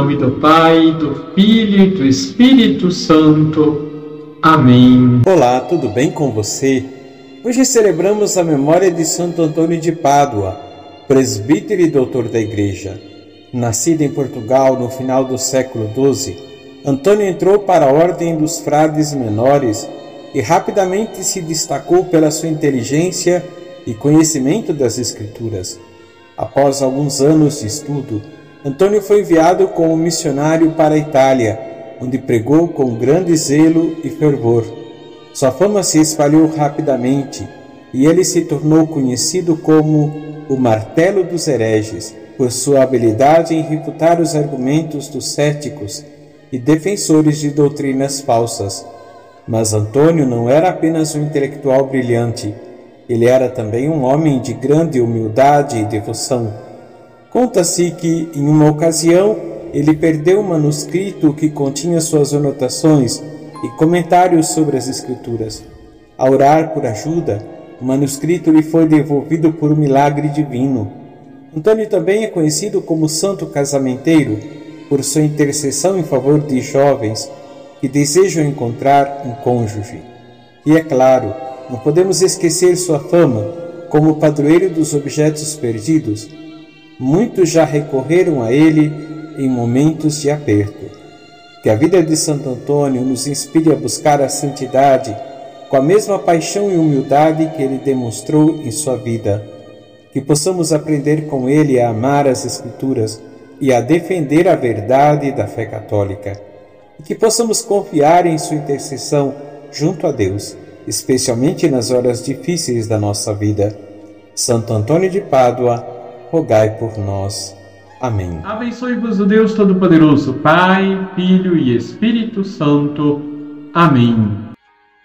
nome do Pai, do Filho e do Espírito Santo. Amém. Olá, tudo bem com você? Hoje celebramos a memória de Santo Antônio de Pádua, presbítero e doutor da Igreja. Nascido em Portugal no final do século XII, Antônio entrou para a Ordem dos Frades Menores e rapidamente se destacou pela sua inteligência e conhecimento das Escrituras. Após alguns anos de estudo, Antônio foi enviado como missionário para a Itália, onde pregou com grande zelo e fervor. Sua fama se espalhou rapidamente e ele se tornou conhecido como o Martelo dos Hereges, por sua habilidade em refutar os argumentos dos céticos e defensores de doutrinas falsas. Mas Antônio não era apenas um intelectual brilhante, ele era também um homem de grande humildade e devoção Conta-se que, em uma ocasião, ele perdeu um manuscrito que continha suas anotações e comentários sobre as Escrituras. Ao orar por ajuda, o manuscrito lhe foi devolvido por um milagre divino. Antônio também é conhecido como Santo Casamenteiro por sua intercessão em favor de jovens que desejam encontrar um cônjuge. E é claro, não podemos esquecer sua fama como padroeiro dos objetos perdidos muitos já recorreram a ele em momentos de aperto. Que a vida de Santo Antônio nos inspire a buscar a santidade com a mesma paixão e humildade que ele demonstrou em sua vida. Que possamos aprender com ele a amar as Escrituras e a defender a verdade da fé católica. E que possamos confiar em sua intercessão junto a Deus, especialmente nas horas difíceis da nossa vida. Santo Antônio de Pádua, rogai por nós. Amém. Abençoe-vos o Deus Todo-Poderoso, Pai, Filho e Espírito Santo. Amém.